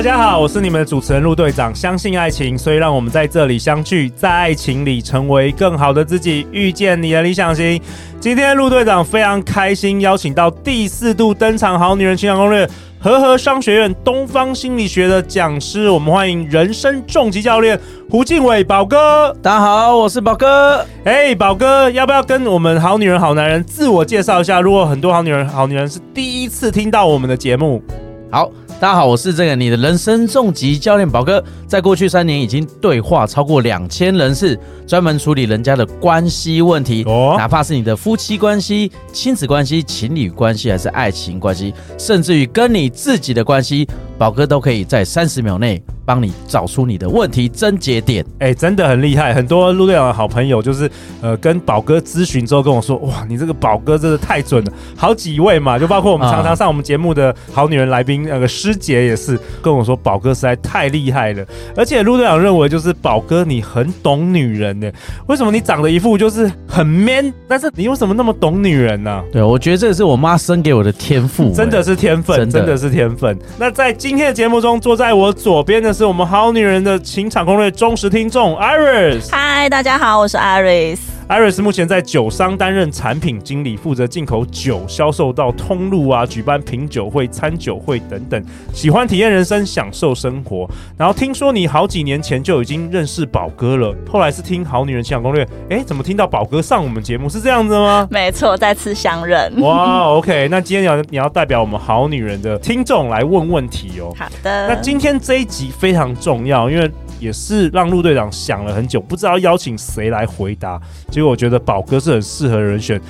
大家好，我是你们的主持人陆队长。相信爱情，所以让我们在这里相聚，在爱情里成为更好的自己，遇见你的理想型。今天陆队长非常开心，邀请到第四度登场《好女人情感攻略》和合商学院东方心理学的讲师，我们欢迎人生重疾教练胡敬伟宝哥。大家好，我是宝哥。哎，宝哥，要不要跟我们好女人好男人自我介绍一下？如果很多好女人好女人是第一次听到我们的节目，好。大家好，我是这个你的人生重疾教练宝哥，在过去三年已经对话超过两千人次，专门处理人家的关系问题，哦，哪怕是你的夫妻关系、亲子关系、情侣关系，还是爱情关系，甚至于跟你自己的关系，宝哥都可以在三十秒内。帮你找出你的问题症结点，哎、欸，真的很厉害。很多陆队长的好朋友就是，呃，跟宝哥咨询之后跟我说，哇，你这个宝哥真的太准了。好几位嘛，就包括我们常常上我们节目的好女人来宾，那个师姐也是跟我说，宝哥实在太厉害了。而且陆队长认为，就是宝哥你很懂女人呢。为什么你长得一副就是很 man，但是你为什么那么懂女人呢、啊？对，我觉得这个是我妈生给我的天赋，真的是天分，真的，真的是天分。那在今今天的节目中，坐在我左边的是我们好女人的情场攻略忠实听众 Iris。嗨，大家好，我是 Iris。Iris 目前在酒商担任产品经理，负责进口酒销售到通路啊，举办品酒会、餐酒会等等。喜欢体验人生，享受生活。然后听说你好几年前就已经认识宝哥了，后来是听好女人情场攻略，哎，怎么听到宝哥上我们节目是这样子吗？没错，再次相认。哇，OK，那今天你要你要代表我们好女人的听众来问问题哦。好的。那今天这一集非常重要，因为。也是让陆队长想了很久，不知道邀请谁来回答。结果我觉得宝哥是很适合人选。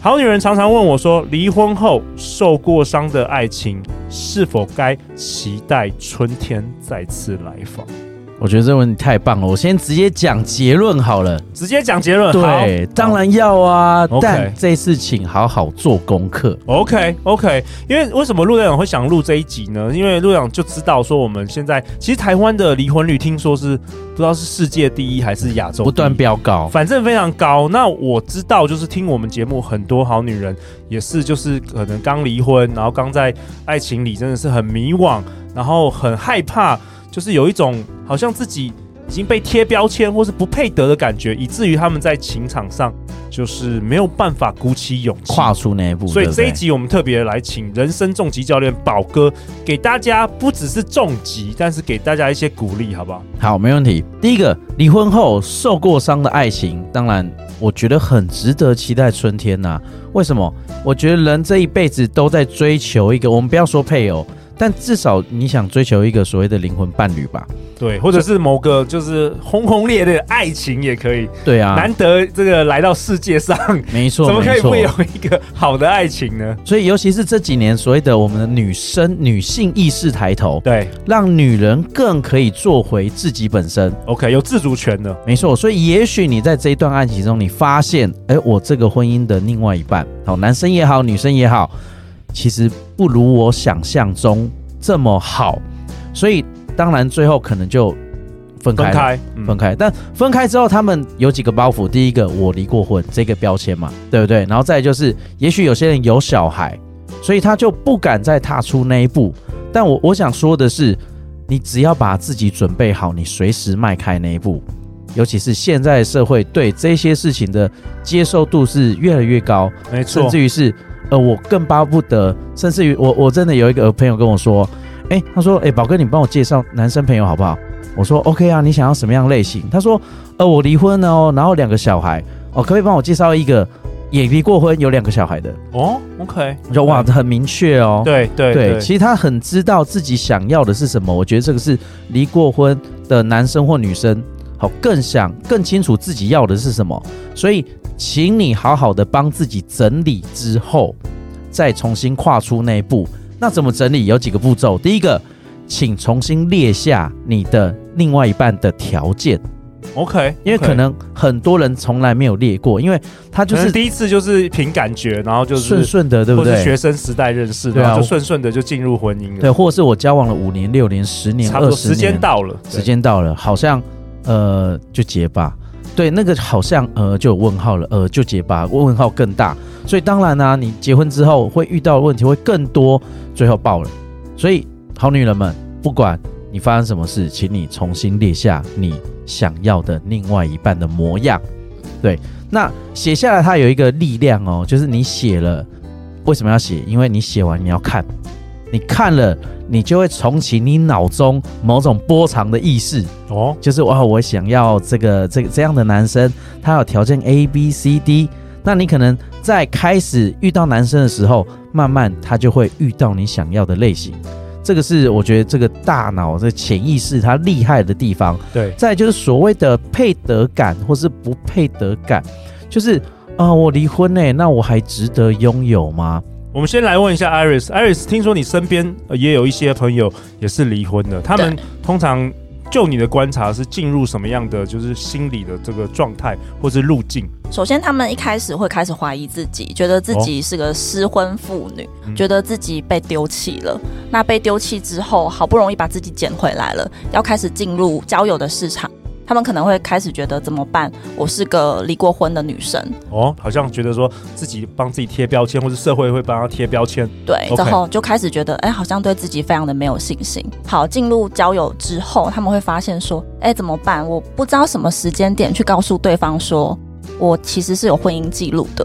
好女人常常问我说：离婚后受过伤的爱情，是否该期待春天再次来访？我觉得这问题太棒了，我先直接讲结论好了。直接讲结论，对，当然要啊。但这次请好好做功课。OK OK，因为为什么陆队长会想录这一集呢？因为陆队长就知道说我们现在其实台湾的离婚率听说是不知道是世界第一还是亚洲，不断飙高，反正非常高。那我知道就是听我们节目很多好女人也是就是可能刚离婚，然后刚在爱情里真的是很迷惘，然后很害怕。就是有一种好像自己已经被贴标签或是不配得的感觉，以至于他们在情场上就是没有办法鼓起勇气跨出那一步。所以这一集我们特别来请人生重疾教练宝哥给大家不只是重疾，但是给大家一些鼓励，好不好？好，没问题。第一个，离婚后受过伤的爱情，当然我觉得很值得期待春天呐、啊。为什么？我觉得人这一辈子都在追求一个，我们不要说配偶。但至少你想追求一个所谓的灵魂伴侣吧？对，或者是某个就是轰轰烈烈的爱情也可以。对啊，难得这个来到世界上，没错，怎么可以会有一个好的爱情呢？所以，尤其是这几年所谓的我们的女生女性意识抬头，对，让女人更可以做回自己本身。OK，有自主权的，没错。所以，也许你在这一段爱情中，你发现，哎，我这个婚姻的另外一半，好，男生也好，女生也好。其实不如我想象中这么好，所以当然最后可能就分开，分开，嗯、分开。但分开之后，他们有几个包袱：第一个，我离过婚这个标签嘛，对不对？然后再就是，也许有些人有小孩，所以他就不敢再踏出那一步。但我我想说的是，你只要把自己准备好，你随时迈开那一步。尤其是现在社会对这些事情的接受度是越来越高，没错，甚至于是。呃，我更巴不得，甚至于我，我真的有一个朋友跟我说，哎、欸，他说，哎、欸，宝哥，你帮我介绍男生朋友好不好？我说，OK 啊，你想要什么样类型？他说，呃，我离婚了哦，然后两个小孩，哦，可不可以帮我介绍一个也离过婚、有两个小孩的？哦，OK，你说哇，很明确哦，对对对，其实他很知道自己想要的是什么。我觉得这个是离过婚的男生或女生，好，更想更清楚自己要的是什么，所以。请你好好的帮自己整理之后，再重新跨出那一步。那怎么整理？有几个步骤。第一个，请重新列下你的另外一半的条件。OK，因为可能很多人从来没有列过，因为他就是第一次就是凭感觉，然后就是顺顺的，对不对？学生时代认识，然后就顺顺的就进入婚姻了。对，或者是我交往了五年、六年、十年、差不多，时间到了，时间到了，好像呃就结吧。对，那个好像呃就有问号了，呃就结吧，问号更大。所以当然呢、你结婚之后会遇到的问题会更多，最后爆了。所以好女人们，不管你发生什么事，请你重新列下你想要的另外一半的模样。对，那写下来它有一个力量哦，就是你写了，为什么要写？因为你写完你要看，你看了，你就会重启你脑中某种波长的意识哦，就是哇，我想要这个这个这样的男生，他有条件 A B C D。那你可能在开始遇到男生的时候，慢慢他就会遇到你想要的类型。这个是我觉得这个大脑的潜意识它厉害的地方。对，再就是所谓的配得感或是不配得感，就是啊、呃，我离婚呢，那我还值得拥有吗？我们先来问一下 Iris，Iris，听说你身边也有一些朋友也是离婚的，他们通常。就你的观察，是进入什么样的就是心理的这个状态，或是路径？首先，他们一开始会开始怀疑自己，觉得自己是个失婚妇女，哦、觉得自己被丢弃了。嗯、那被丢弃之后，好不容易把自己捡回来了，要开始进入交友的市场。他们可能会开始觉得怎么办？我是个离过婚的女生哦，好像觉得说自己帮自己贴标签，或者社会会帮他贴标签。对，然后就开始觉得，哎，好像对自己非常的没有信心。好，进入交友之后，他们会发现说，哎，怎么办？我不知道什么时间点去告诉对方说，我其实是有婚姻记录的。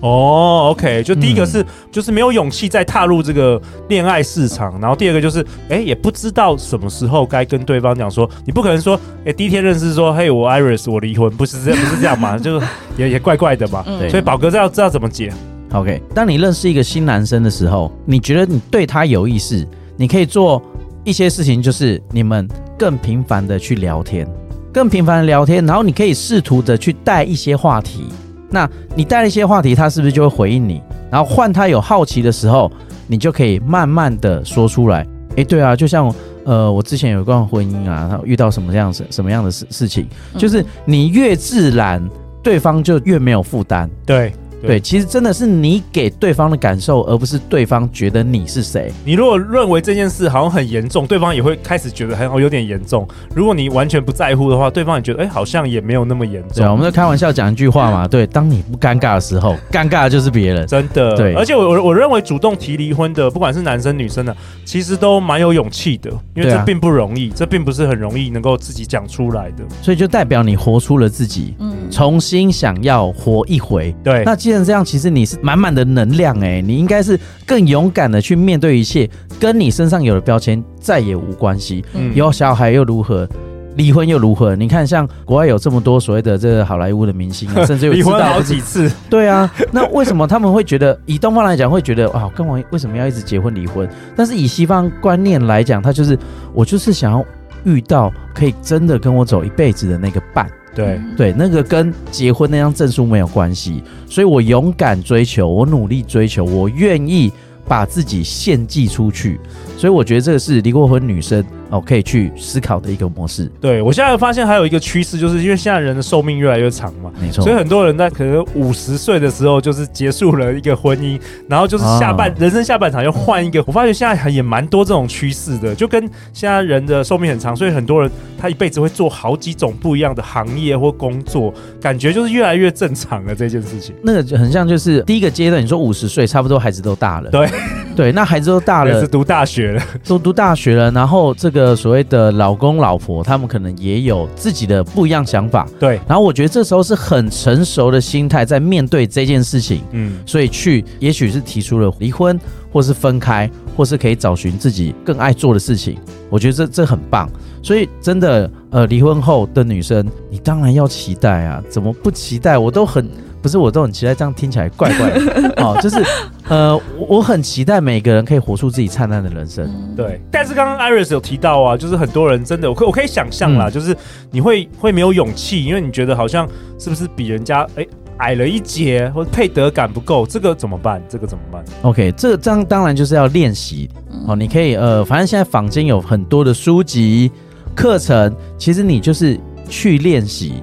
哦，OK，就第一个是、嗯、就是没有勇气再踏入这个恋爱市场，然后第二个就是哎也不知道什么时候该跟对方讲说，你不可能说哎第一天认识说嘿我 Iris 我离婚，不是这不是这样嘛，就也也怪怪的嘛，对，所以宝哥知道知道怎么解。OK，当你认识一个新男生的时候，你觉得你对他有意思，你可以做一些事情，就是你们更频繁的去聊天，更频繁的聊天，然后你可以试图的去带一些话题。那你带了一些话题，他是不是就会回应你？然后换他有好奇的时候，你就可以慢慢的说出来。诶，对啊，就像呃，我之前有一段婚姻啊，他遇到什么样子什么样的事事情，就是你越自然，对方就越没有负担。对。对，其实真的是你给对方的感受，而不是对方觉得你是谁。你如果认为这件事好像很严重，对方也会开始觉得很好有点严重。如果你完全不在乎的话，对方也觉得哎，好像也没有那么严重。对，我们在开玩笑讲一句话嘛，对，当你不尴尬的时候，尴尬的就是别人。真的，对。而且我我我认为主动提离婚的，不管是男生女生的，其实都蛮有勇气的，因为这并不容易，这并不是很容易能够自己讲出来的。所以就代表你活出了自己，嗯，重新想要活一回。对，那既然这样，其实你是。满满的能量哎，你应该是更勇敢的去面对一切，跟你身上有的标签再也无关系。嗯，有小孩又如何？离婚又如何？你看，像国外有这么多所谓的这个好莱坞的明星啊，甚至有离婚好几次。对啊，那为什么他们会觉得以东方来讲会觉得啊，跟我为什么要一直结婚离婚？但是以西方观念来讲，他就是我就是想要遇到可以真的跟我走一辈子的那个伴。对对，那个跟结婚那张证书没有关系，所以我勇敢追求，我努力追求，我愿意把自己献祭出去，所以我觉得这个是离过婚女生。哦，可以去思考的一个模式。对，我现在发现还有一个趋势，就是因为现在人的寿命越来越长嘛，没错。所以很多人在可能五十岁的时候就是结束了一个婚姻，然后就是下半、哦、人生下半场又换一个。我发觉现在也蛮多这种趋势的，就跟现在人的寿命很长，所以很多人他一辈子会做好几种不一样的行业或工作，感觉就是越来越正常了这件事情。那个就很像就是第一个阶段，你说五十岁差不多孩子都大了，对对，那孩子都大了，是读大学了，都读大学了，然后这个。个所谓的老公老婆，他们可能也有自己的不一样想法，对。然后我觉得这时候是很成熟的心态在面对这件事情，嗯，所以去也许是提出了离婚，或是分开，或是可以找寻自己更爱做的事情。我觉得这这很棒。所以真的，呃，离婚后的女生，你当然要期待啊，怎么不期待？我都很。不是，我都很期待，这样听起来怪怪的 哦。就是，呃，我很期待每个人可以活出自己灿烂的人生。对，但是刚刚 Iris 有提到啊，就是很多人真的，我可我可以想象啦，嗯、就是你会会没有勇气，因为你觉得好像是不是比人家哎矮了一截，或者配得感不够，这个怎么办？这个怎么办？OK，这个这样当然就是要练习哦。你可以呃，反正现在坊间有很多的书籍课程，其实你就是。去练习，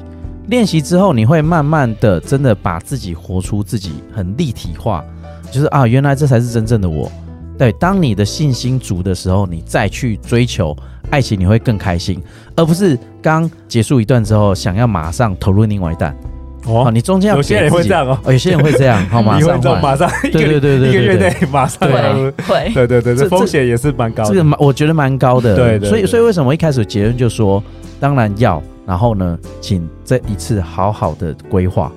练习之后，你会慢慢的真的把自己活出自己很立体化，就是啊，原来这才是真正的我。对，当你的信心足的时候，你再去追求爱情，你会更开心，而不是刚结束一段之后，想要马上投入另外一段。哦，你中间有些人会这样哦，有些人 会这样，好，马上 马上，对对对对，一个月内马上会，对对对，这风险也是蛮高的，这个蛮我觉得蛮高的，对对，所以所以为什么一开始结论就说，当然要，然后呢，请这一次好好的规划，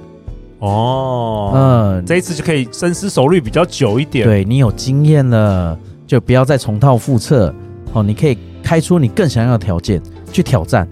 哦，嗯，这一次就可以深思熟虑比较久一点，对你有经验了，就不要再重蹈覆辙，哦，你可以开出你更想要的条件去挑战，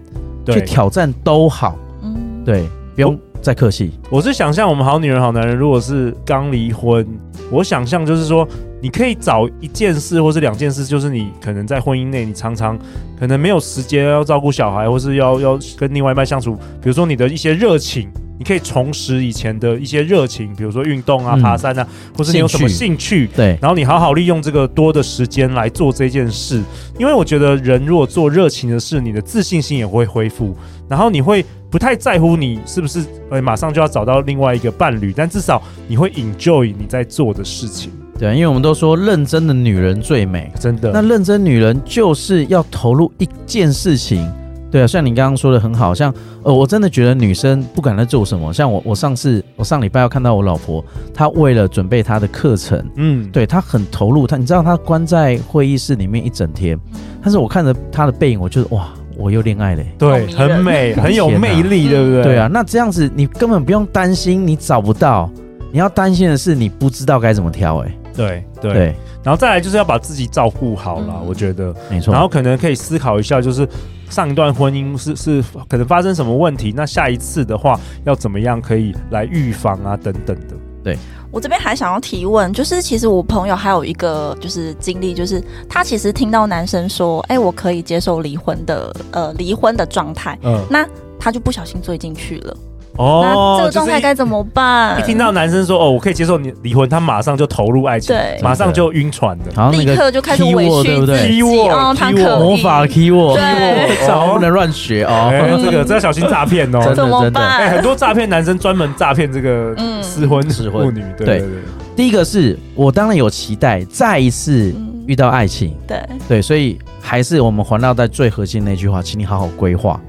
去挑战都好，嗯，对，不用。再客气，我是想象我们好女人好男人，如果是刚离婚，我想象就是说，你可以找一件事或是两件事，就是你可能在婚姻内，你常常可能没有时间要照顾小孩，或是要要跟另外一半相处，比如说你的一些热情。你可以重拾以前的一些热情，比如说运动啊、爬山啊，或是你有什么兴趣，对，然后你好好利用这个多的时间来做这件事。因为我觉得人如果做热情的事，你的自信心也会恢复，然后你会不太在乎你是不是呃马上就要找到另外一个伴侣，但至少你会 enjoy 你在做的事情。对，因为我们都说认真的女人最美，真的。那认真女人就是要投入一件事情。对啊，像你刚刚说的很好，像呃，我真的觉得女生不管在做什么，像我，我上次我上礼拜要看到我老婆，她为了准备她的课程，嗯，对她很投入，她你知道她关在会议室里面一整天，但是我看着她的背影，我觉得哇，我又恋爱了，对，很美，很有魅力，对不对？对啊，那这样子你根本不用担心你找不到，你要担心的是你不知道该怎么挑，哎，对对，然后再来就是要把自己照顾好了，我觉得没错，然后可能可以思考一下，就是。上一段婚姻是是可能发生什么问题？那下一次的话要怎么样可以来预防啊？等等的。对，我这边还想要提问，就是其实我朋友还有一个就是经历，就是他其实听到男生说：“哎、欸，我可以接受离婚的呃离婚的状态。”嗯，那他就不小心追进去了。哦，那这个状态该怎么办？一听到男生说哦，我可以接受你离婚，他马上就投入爱情，对，马上就晕船的，立刻就开始委屈自己，哦，他可魔法 keyword，不能乱学哦。这个这要小心诈骗哦，怎么办？哎，很多诈骗男生专门诈骗这个失婚失婚。妇女，对对对。第一个是我当然有期待再一次遇到爱情，对。对，所以还是我们环绕在最核心那句话，请你好好规划。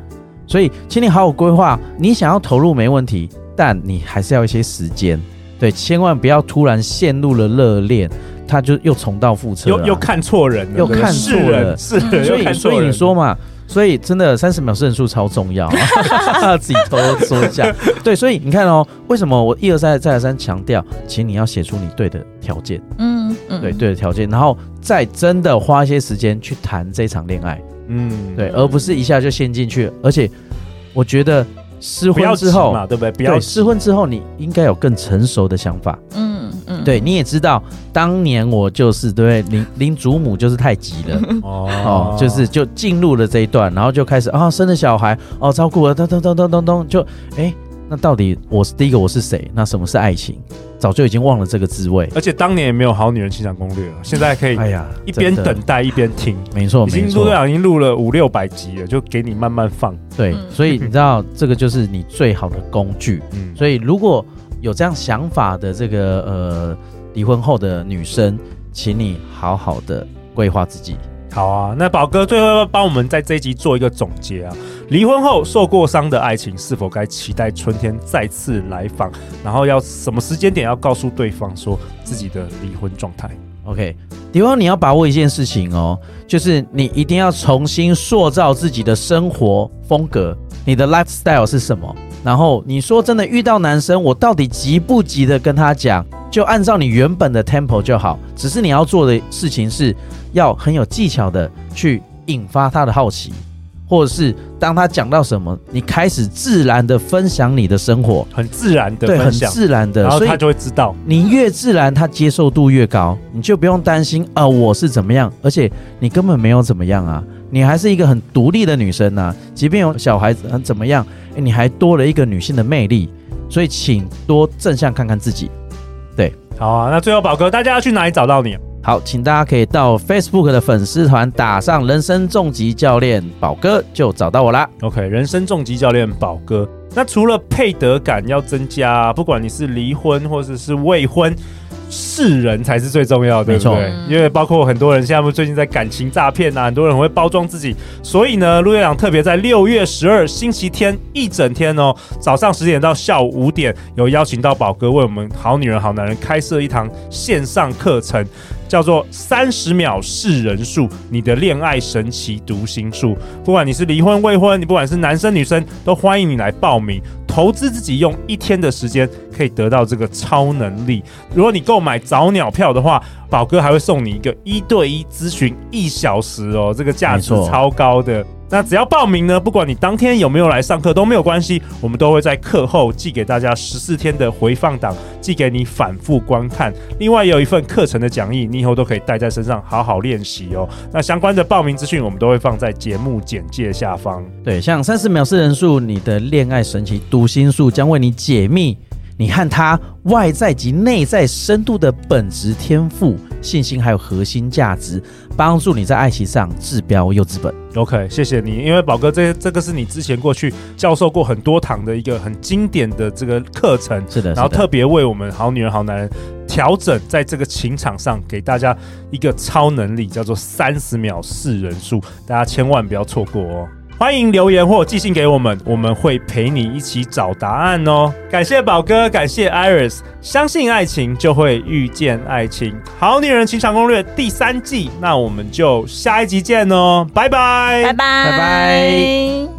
所以，请你好好规划。你想要投入没问题，但你还是要一些时间。对，千万不要突然陷入了热恋，他就又重蹈覆辙，又又看错人了，又看错了，是人，所以所以你说嘛，所以真的三十秒胜数超重要，自己偷偷说一下。对，所以你看哦，为什么我一而再再而三强调，请你要写出你对的条件，嗯嗯，对对的条件，然后再真的花一些时间去谈这场恋爱。嗯，对，而不是一下就陷进去。而且，我觉得失婚之后嘛，对不对？不要对，失婚之后，你应该有更成熟的想法。嗯嗯，对，你也知道，当年我就是对不对？林林祖母就是太急了 哦，哦，就是就进入了这一段，然后就开始啊、哦，生了小孩哦，照顾了，咚咚咚咚咚咚，就哎。那到底我是第一个我是谁？那什么是爱情？早就已经忘了这个滋味。而且当年也没有好女人情场攻略了，现在可以哎呀，一边等待一边听。没错，已经。陆队长已经录了五六百集了，就给你慢慢放。对，所以你知道这个就是你最好的工具。嗯，所以如果有这样想法的这个呃离婚后的女生，请你好好的规划自己。好啊，那宝哥最后要帮我们在这一集做一个总结啊。离婚后受过伤的爱情，是否该期待春天再次来访？然后要什么时间点要告诉对方说自己的离婚状态？OK，离婚你要把握一件事情哦，就是你一定要重新塑造自己的生活风格，你的 lifestyle 是什么？然后你说真的遇到男生，我到底急不急的跟他讲？就按照你原本的 tempo 就好，只是你要做的事情是要很有技巧的去引发他的好奇，或者是当他讲到什么，你开始自然的分享你的生活，很自然的分享，很自然的，然后他就会知道。你越自然，他接受度越高，你就不用担心啊、呃，我是怎么样，而且你根本没有怎么样啊，你还是一个很独立的女生啊，即便有小孩子很怎么样，你还多了一个女性的魅力，所以请多正向看看自己。对，好啊，那最后宝哥，大家要去哪里找到你？好，请大家可以到 Facebook 的粉丝团打上“人生重疾教练宝哥”，就找到我啦。OK，人生重疾教练宝哥。那除了配得感要增加，不管你是离婚或者是未婚。识人才是最重要的，对。因为包括很多人现在不最近在感情诈骗啊，很多人会包装自己，所以呢，陆队长特别在六月十二星期天一整天哦，早上十点到下午五点，有邀请到宝哥为我们好女人好男人开设一堂线上课程。叫做三十秒是人术，你的恋爱神奇读心术。不管你是离婚未婚，你不管是男生女生，都欢迎你来报名。投资自己用一天的时间，可以得到这个超能力。如果你购买早鸟票的话，宝哥还会送你一个一对一咨询一小时哦，这个价值超高的。那只要报名呢，不管你当天有没有来上课都没有关系，我们都会在课后寄给大家十四天的回放档，寄给你反复观看。另外有一份课程的讲义，你以后都可以带在身上好好练习哦。那相关的报名资讯我们都会放在节目简介下方。对，像三十秒识人数，你的恋爱神奇读心术将为你解密你和他外在及内在深度的本质天赋、信心还有核心价值。帮助你在爱情上治标又治本。OK，谢谢你，因为宝哥这这个是你之前过去教授过很多堂的一个很经典的这个课程，是的，然后特别为我们好女人好男人调整在这个情场上，给大家一个超能力，叫做三十秒四人数，大家千万不要错过哦。欢迎留言或寄信给我们，我们会陪你一起找答案哦。感谢宝哥，感谢 Iris，相信爱情就会遇见爱情。好女人情场攻略第三季，那我们就下一集见哦，拜拜，拜拜，拜拜。